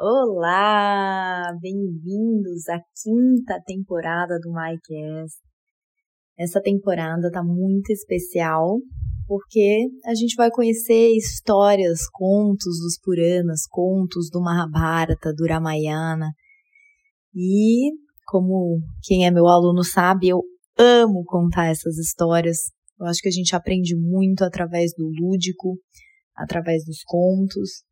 Olá, bem-vindos à quinta temporada do MyCast. Essa temporada tá muito especial porque a gente vai conhecer histórias, contos dos Puranas, contos do Mahabharata, do Ramayana. E, como quem é meu aluno sabe, eu amo contar essas histórias. Eu acho que a gente aprende muito através do lúdico, através dos contos.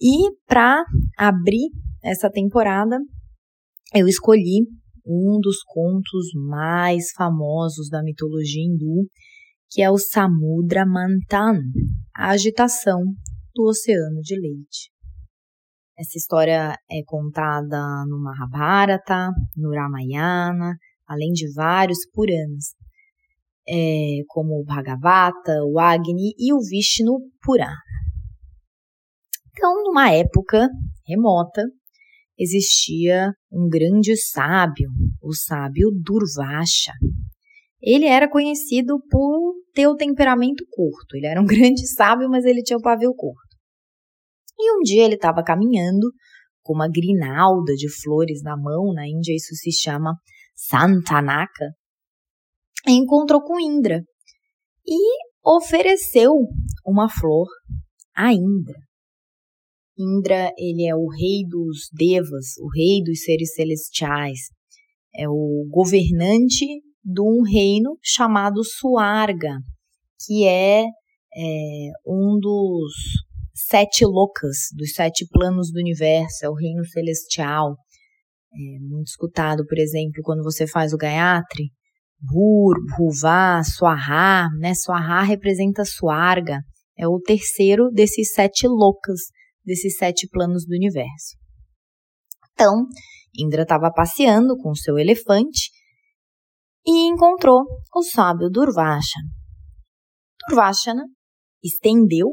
E para abrir essa temporada, eu escolhi um dos contos mais famosos da mitologia hindu, que é o Samudra Manthan, a agitação do oceano de leite. Essa história é contada no Mahabharata, no Ramayana, além de vários Puranas, é, como o Bhagavata, o Agni e o Vishnu Purana. Então, numa época remota, existia um grande sábio, o sábio Durvasha. Ele era conhecido por ter o temperamento curto. Ele era um grande sábio, mas ele tinha o pavio curto. E um dia ele estava caminhando com uma grinalda de flores na mão, na Índia isso se chama Santanaka, e encontrou com Indra e ofereceu uma flor a Indra. Indra, ele é o rei dos devas, o rei dos seres celestiais. É o governante de um reino chamado Suarga, que é, é um dos sete loucas, dos sete planos do universo, é o reino celestial. É muito escutado, por exemplo, quando você faz o Gayatri, Bur, Bhuva, Swaha, né? Swaha representa Suarga, é o terceiro desses sete loucas desses sete planos do universo. Então, Indra estava passeando com seu elefante e encontrou o sábio Durvashana. Durvashana estendeu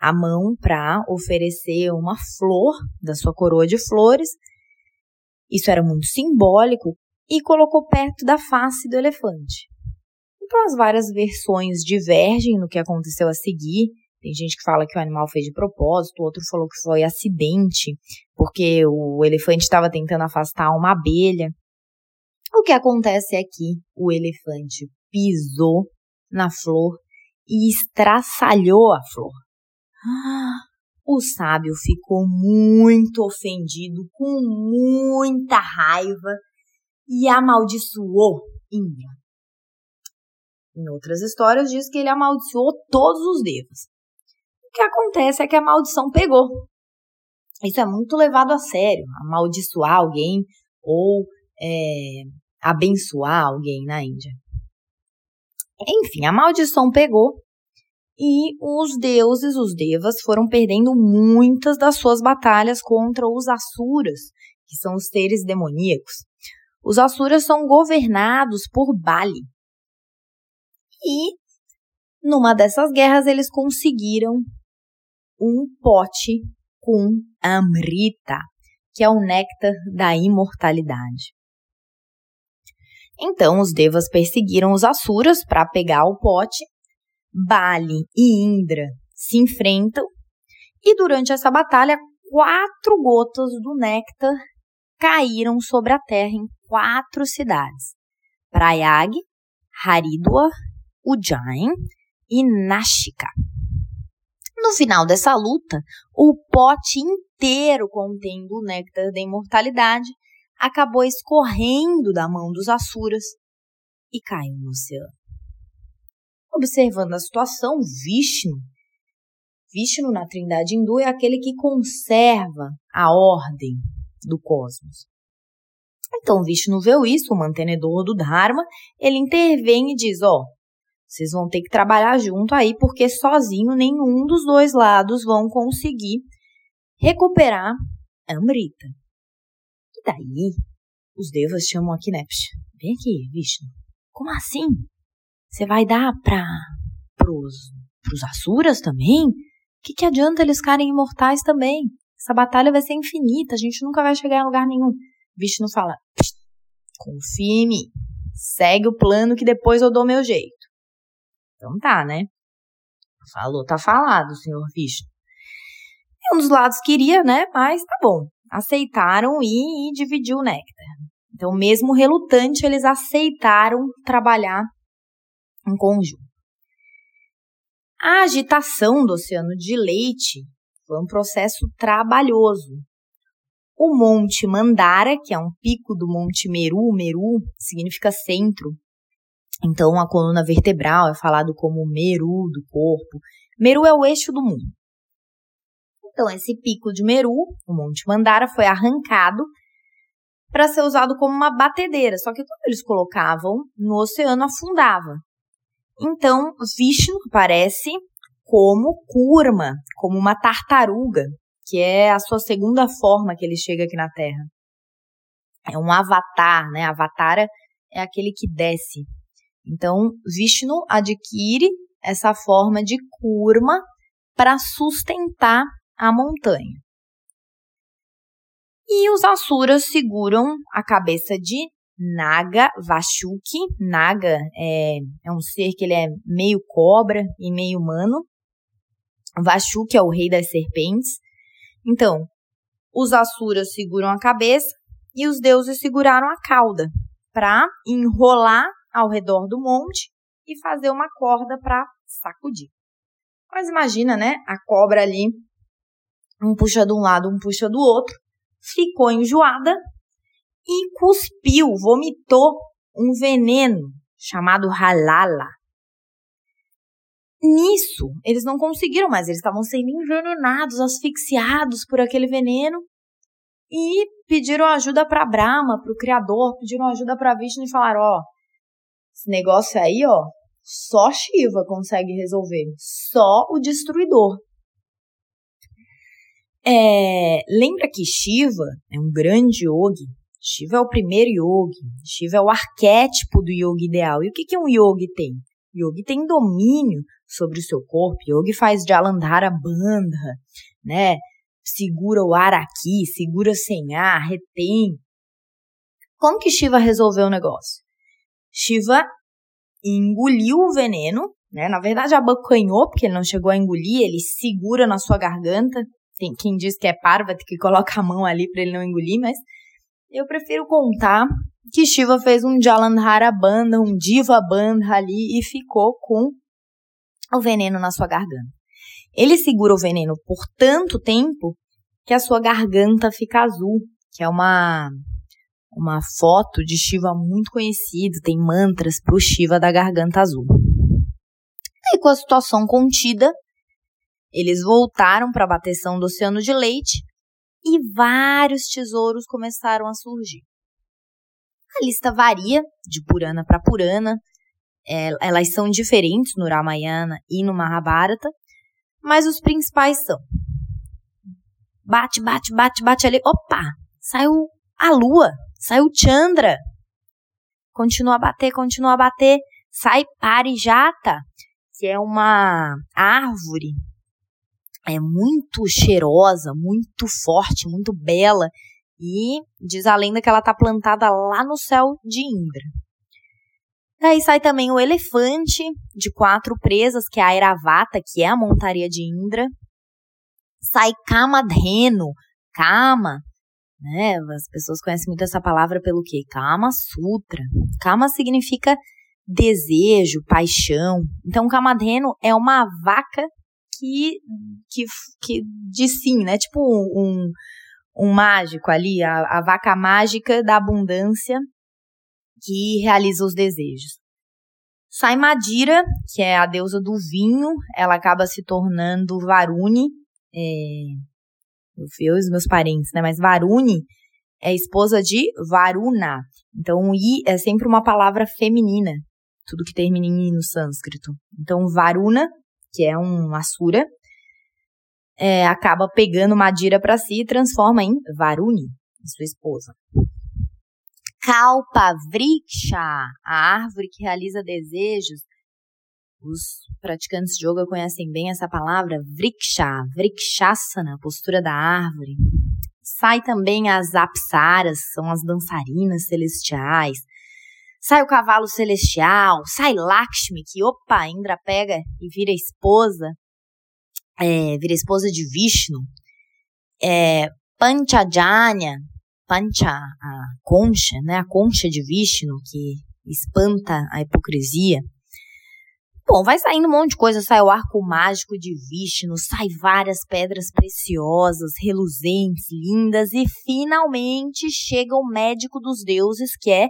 a mão para oferecer uma flor da sua coroa de flores. Isso era muito simbólico e colocou perto da face do elefante. Então as várias versões divergem no que aconteceu a seguir. Tem gente que fala que o animal fez de propósito, outro falou que foi acidente, porque o elefante estava tentando afastar uma abelha. O que acontece é que o elefante pisou na flor e estraçalhou a flor. O sábio ficou muito ofendido, com muita raiva, e amaldiçoou Indra. Em outras histórias diz que ele amaldiçoou todos os devas que acontece é que a maldição pegou. Isso é muito levado a sério, amaldiçoar alguém ou é, abençoar alguém na Índia. Enfim, a maldição pegou e os deuses, os devas, foram perdendo muitas das suas batalhas contra os asuras, que são os seres demoníacos. Os asuras são governados por Bali. E numa dessas guerras eles conseguiram um pote com amrita, que é o néctar da imortalidade. Então os devas perseguiram os asuras para pegar o pote. Bali e Indra se enfrentam e durante essa batalha quatro gotas do néctar caíram sobre a terra em quatro cidades: Prayag, Haridwar, Ujjain e Nashika. No final dessa luta, o pote inteiro contendo o néctar da imortalidade acabou escorrendo da mão dos Asuras e caiu no oceano. Observando a situação, Vishnu, Vishnu na Trindade Hindu é aquele que conserva a ordem do cosmos. Então Vishnu vê isso, o mantenedor do Dharma, ele intervém e diz: ó, oh, vocês vão ter que trabalhar junto aí, porque sozinho nenhum dos dois lados vão conseguir recuperar a Amrita. E daí, os devas chamam aqui, né? Vem aqui, Vishnu. Como assim? Você vai dar para pros, pros Asuras também? O que, que adianta eles ficarem imortais também? Essa batalha vai ser infinita, a gente nunca vai chegar em lugar nenhum. Vishnu fala, confie em mim, segue o plano que depois eu dou meu jeito. Então tá, né? Falou, tá falado, senhor Vishnu. Um dos lados queria, né? Mas tá bom. aceitaram e, e dividir o néctar. Então, mesmo relutante, eles aceitaram trabalhar em conjunto. A agitação do oceano de leite foi um processo trabalhoso. O Monte Mandara, que é um pico do Monte Meru, Meru significa centro. Então, a coluna vertebral é falado como Meru do corpo. Meru é o eixo do mundo. Então, esse pico de Meru, o Monte Mandara, foi arrancado para ser usado como uma batedeira. Só que quando eles colocavam no oceano, afundava. Então, Vishnu aparece como Kurma, como uma tartaruga, que é a sua segunda forma que ele chega aqui na Terra. É um avatar, né? Avatara é aquele que desce. Então, Vishnu adquire essa forma de Kurma para sustentar a montanha. E os Asuras seguram a cabeça de Naga Vashuki. Naga é, é um ser que ele é meio cobra e meio humano. Vashuki é o rei das serpentes. Então, os Asuras seguram a cabeça e os deuses seguraram a cauda para enrolar ao redor do monte e fazer uma corda para sacudir. Mas imagina, né? A cobra ali, um puxa de um lado, um puxa do outro, ficou enjoada e cuspiu, vomitou um veneno chamado halala. Nisso, eles não conseguiram mais, eles estavam sendo envenenados, asfixiados por aquele veneno e pediram ajuda para Brahma, para o Criador, pediram ajuda para Vishnu e falaram: ó, esse negócio aí, ó, só Shiva consegue resolver, só o destruidor. É, lembra que Shiva é um grande yogi, Shiva é o primeiro yogi. Shiva é o arquétipo do yogi ideal. E o que, que um yogi tem? Yogi tem domínio sobre o seu corpo. Yogi faz Jalandhara Bandha, né? Segura o ar aqui, segura sem ar, retém. Como que Shiva resolveu o negócio? Shiva engoliu o veneno, né? Na verdade, abocanhou, porque ele não chegou a engolir, ele segura na sua garganta. Tem quem diz que é Parvati que coloca a mão ali para ele não engolir, mas eu prefiro contar que Shiva fez um Jalandhara Bandha, um Diva Bandha ali e ficou com o veneno na sua garganta. Ele segura o veneno por tanto tempo que a sua garganta fica azul, que é uma uma foto de Shiva muito conhecido, tem mantras para o Shiva da garganta azul. E com a situação contida, eles voltaram para a bateção do Oceano de Leite e vários tesouros começaram a surgir. A lista varia de Purana para Purana, é, elas são diferentes no Ramayana e no Mahabharata, mas os principais são: bate, bate, bate, bate ali, opa, saiu a lua, saiu Chandra, continua a bater, continua a bater, sai Parijata, que é uma árvore é muito cheirosa, muito forte, muito bela. E diz a lenda que ela está plantada lá no céu de Indra. Daí sai também o elefante de quatro presas, que é a Airavata, que é a montaria de Indra. Sai Kamadhenu, Kama, né? As pessoas conhecem muito essa palavra pelo quê? Kama Sutra. Kama significa desejo, paixão. Então, Kamadhenu é uma vaca que, que, que diz sim, né? Tipo um, um, mágico ali, a, a vaca mágica da abundância que realiza os desejos. Sai Madira, que é a deusa do vinho, ela acaba se tornando Varuni, é, eu e os meus parentes, né? Mas Varuni é esposa de Varuna. Então, I é sempre uma palavra feminina, tudo que termina em I no sânscrito. Então, Varuna que é um Asura, é, acaba pegando Madira para si e transforma em Varuni, sua esposa. Kalpa Vriksha, a árvore que realiza desejos. Os praticantes de yoga conhecem bem essa palavra, Vriksha, Vrikshasana, postura da árvore. Sai também as apsaras, são as dançarinas celestiais sai o cavalo celestial, sai Lakshmi, que opa, Indra pega e vira esposa, é, vira esposa de Vishnu. É, Panchajanya, Pancha, a concha, né? A concha de Vishnu que espanta a hipocrisia. Bom, vai saindo um monte de coisa, sai o arco mágico de Vishnu, sai várias pedras preciosas, reluzentes, lindas e finalmente chega o médico dos deuses que é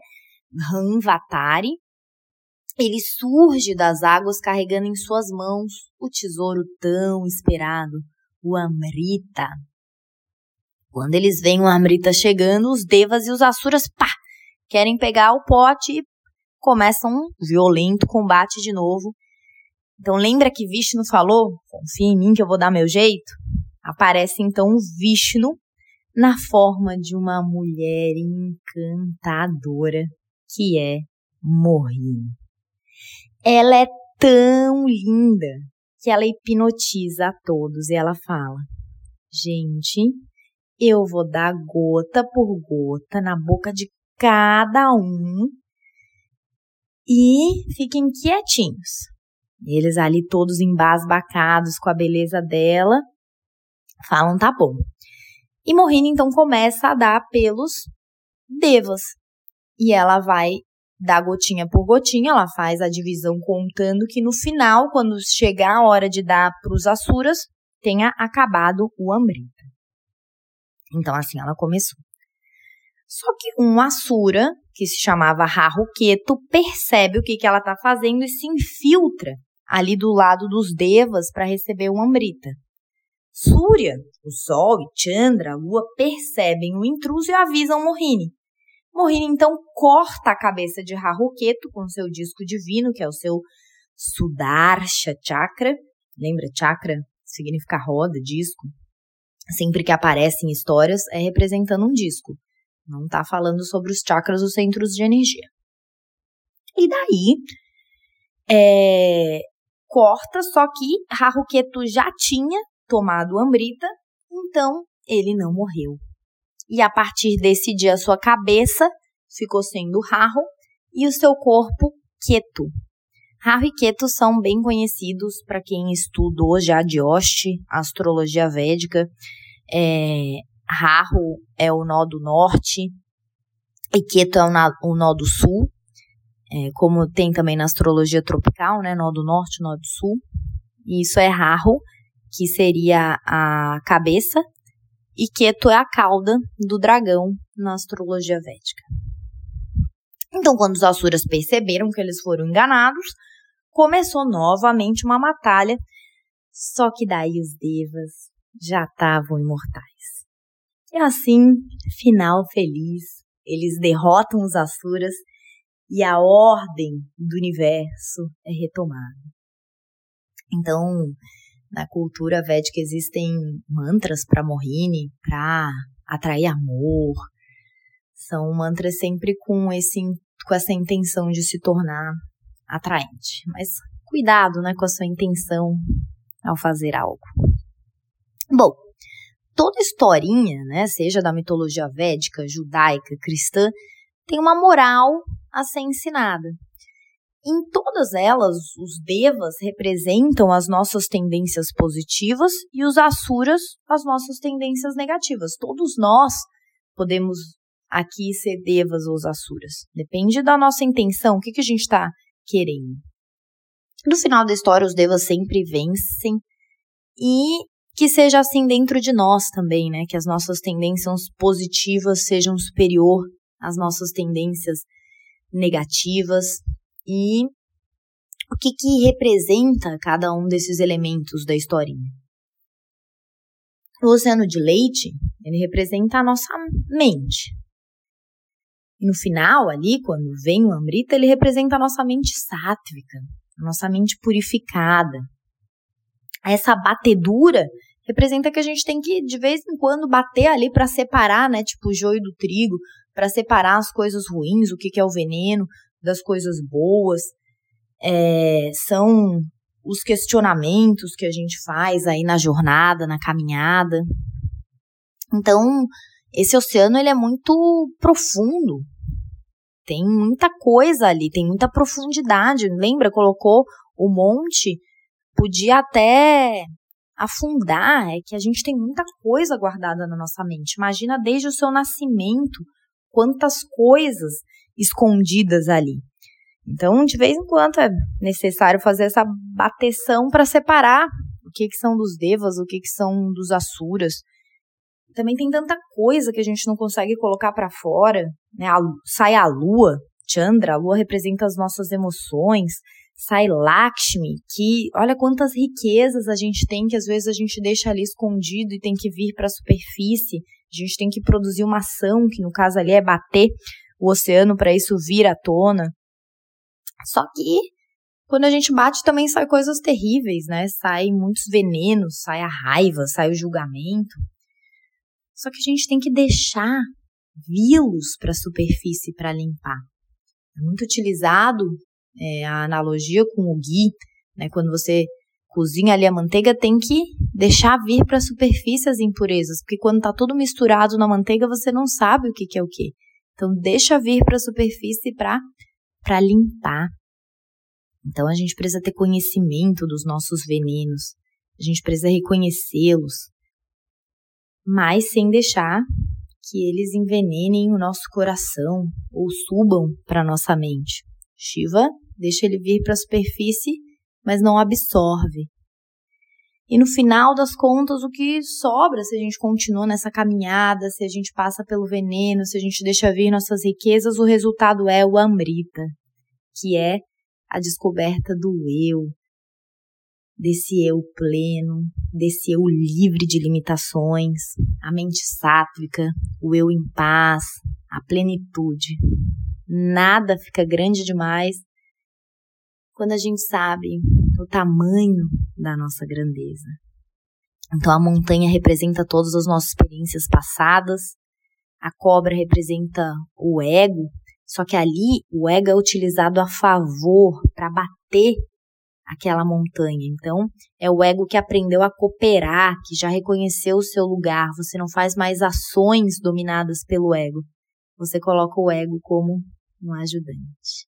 Ranvatari. Ele surge das águas carregando em suas mãos o tesouro tão esperado, o Amrita. Quando eles veem o Amrita chegando, os Devas e os Asuras, pá, querem pegar o pote e começam um violento combate de novo. Então lembra que Vishnu falou, confia em mim que eu vou dar meu jeito? Aparece então o Vishnu na forma de uma mulher encantadora que é Mohini. Ela é tão linda que ela hipnotiza a todos e ela fala: Gente, eu vou dar gota por gota na boca de cada um e fiquem quietinhos. Eles ali todos embasbacados com a beleza dela, falam tá bom. E Mohini então começa a dar pelos devas. E ela vai dar gotinha por gotinha, ela faz a divisão contando que no final, quando chegar a hora de dar para os Asuras, tenha acabado o Amrita. Então assim ela começou. Só que um Asura, que se chamava Rahuketu, percebe o que, que ela está fazendo e se infiltra ali do lado dos Devas para receber o Amrita. Surya, o Sol e Chandra, a Lua, percebem o intruso e avisam Mohini. Mohini então corta a cabeça de Rahuketu com seu disco divino, que é o seu Sudarsha Chakra. Lembra, chakra significa roda, disco. Sempre que aparece em histórias, é representando um disco. Não está falando sobre os chakras, os centros de energia. E daí, é, corta, só que Haruketu já tinha tomado Amrita, então ele não morreu. E a partir desse dia, a sua cabeça ficou sendo Rahu e o seu corpo Ketu. Rahu e Ketu são bem conhecidos para quem estudou já de Oste, astrologia védica. É, Rahu é o nó do norte e Ketu é o, na, o nó do sul é, como tem também na astrologia tropical, né, nó do norte, nó do sul. E isso é Rahu, que seria a cabeça, e Ketu é a cauda do dragão na astrologia védica. Então, quando os Asuras perceberam que eles foram enganados, começou novamente uma batalha, só que daí os Devas já estavam imortais. E assim, final feliz, eles derrotam os Asuras e a ordem do universo é retomada. Então, na cultura védica existem mantras para Mohini, para atrair amor. São mantras sempre com esse com essa intenção de se tornar atraente. Mas cuidado, né, com a sua intenção ao fazer algo. Bom, toda historinha, né, seja da mitologia védica, judaica, cristã, tem uma moral a ser ensinada. Em todas elas, os devas representam as nossas tendências positivas e os asuras as nossas tendências negativas. Todos nós podemos aqui ser devas ou asuras. Depende da nossa intenção, o que, que a gente está querendo. No final da história, os devas sempre vencem e que seja assim dentro de nós também, né? Que as nossas tendências positivas sejam superior às nossas tendências negativas e o que, que representa cada um desses elementos da historinha. O oceano de leite, ele representa a nossa mente. E no final, ali, quando vem o Amrita, ele representa a nossa mente sátvica, a nossa mente purificada. Essa batedura representa que a gente tem que, de vez em quando, bater ali para separar, né, tipo o joio do trigo, para separar as coisas ruins, o que, que é o veneno, das coisas boas. É, são os questionamentos que a gente faz aí na jornada, na caminhada. Então, esse oceano ele é muito profundo. Tem muita coisa ali, tem muita profundidade. Lembra, colocou o monte, podia até afundar é que a gente tem muita coisa guardada na nossa mente. Imagina desde o seu nascimento quantas coisas escondidas ali. Então, de vez em quando é necessário fazer essa bateção para separar o que, que são dos devas, o que, que são dos asuras. Também tem tanta coisa que a gente não consegue colocar para fora, né? Sai a lua, Chandra, a lua representa as nossas emoções, sai Lakshmi, que olha quantas riquezas a gente tem que às vezes a gente deixa ali escondido e tem que vir para a superfície. A gente tem que produzir uma ação, que no caso ali é bater o oceano para isso vir à tona. Só que quando a gente bate também sai coisas terríveis, né? Sai muitos venenos, sai a raiva, sai o julgamento. Só que a gente tem que deixar vi-los para a superfície para limpar. É muito utilizado é, a analogia com o ghee, né? Quando você cozinha ali a manteiga, tem que deixar vir para a superfície as impurezas, porque quando está tudo misturado na manteiga, você não sabe o que, que é o que. Então, deixa vir para a superfície para limpar. Então, a gente precisa ter conhecimento dos nossos venenos, a gente precisa reconhecê-los, mas sem deixar que eles envenenem o nosso coração ou subam para nossa mente. Shiva deixa ele vir para a superfície, mas não absorve. E no final das contas, o que sobra se a gente continua nessa caminhada, se a gente passa pelo veneno, se a gente deixa vir nossas riquezas, o resultado é o Amrita, que é a descoberta do eu, desse eu pleno, desse eu livre de limitações, a mente sátrica, o eu em paz, a plenitude. Nada fica grande demais quando a gente sabe o tamanho da nossa grandeza. Então a montanha representa todas as nossas experiências passadas, a cobra representa o ego, só que ali o ego é utilizado a favor para bater aquela montanha. Então, é o ego que aprendeu a cooperar, que já reconheceu o seu lugar. Você não faz mais ações dominadas pelo ego. Você coloca o ego como um ajudante.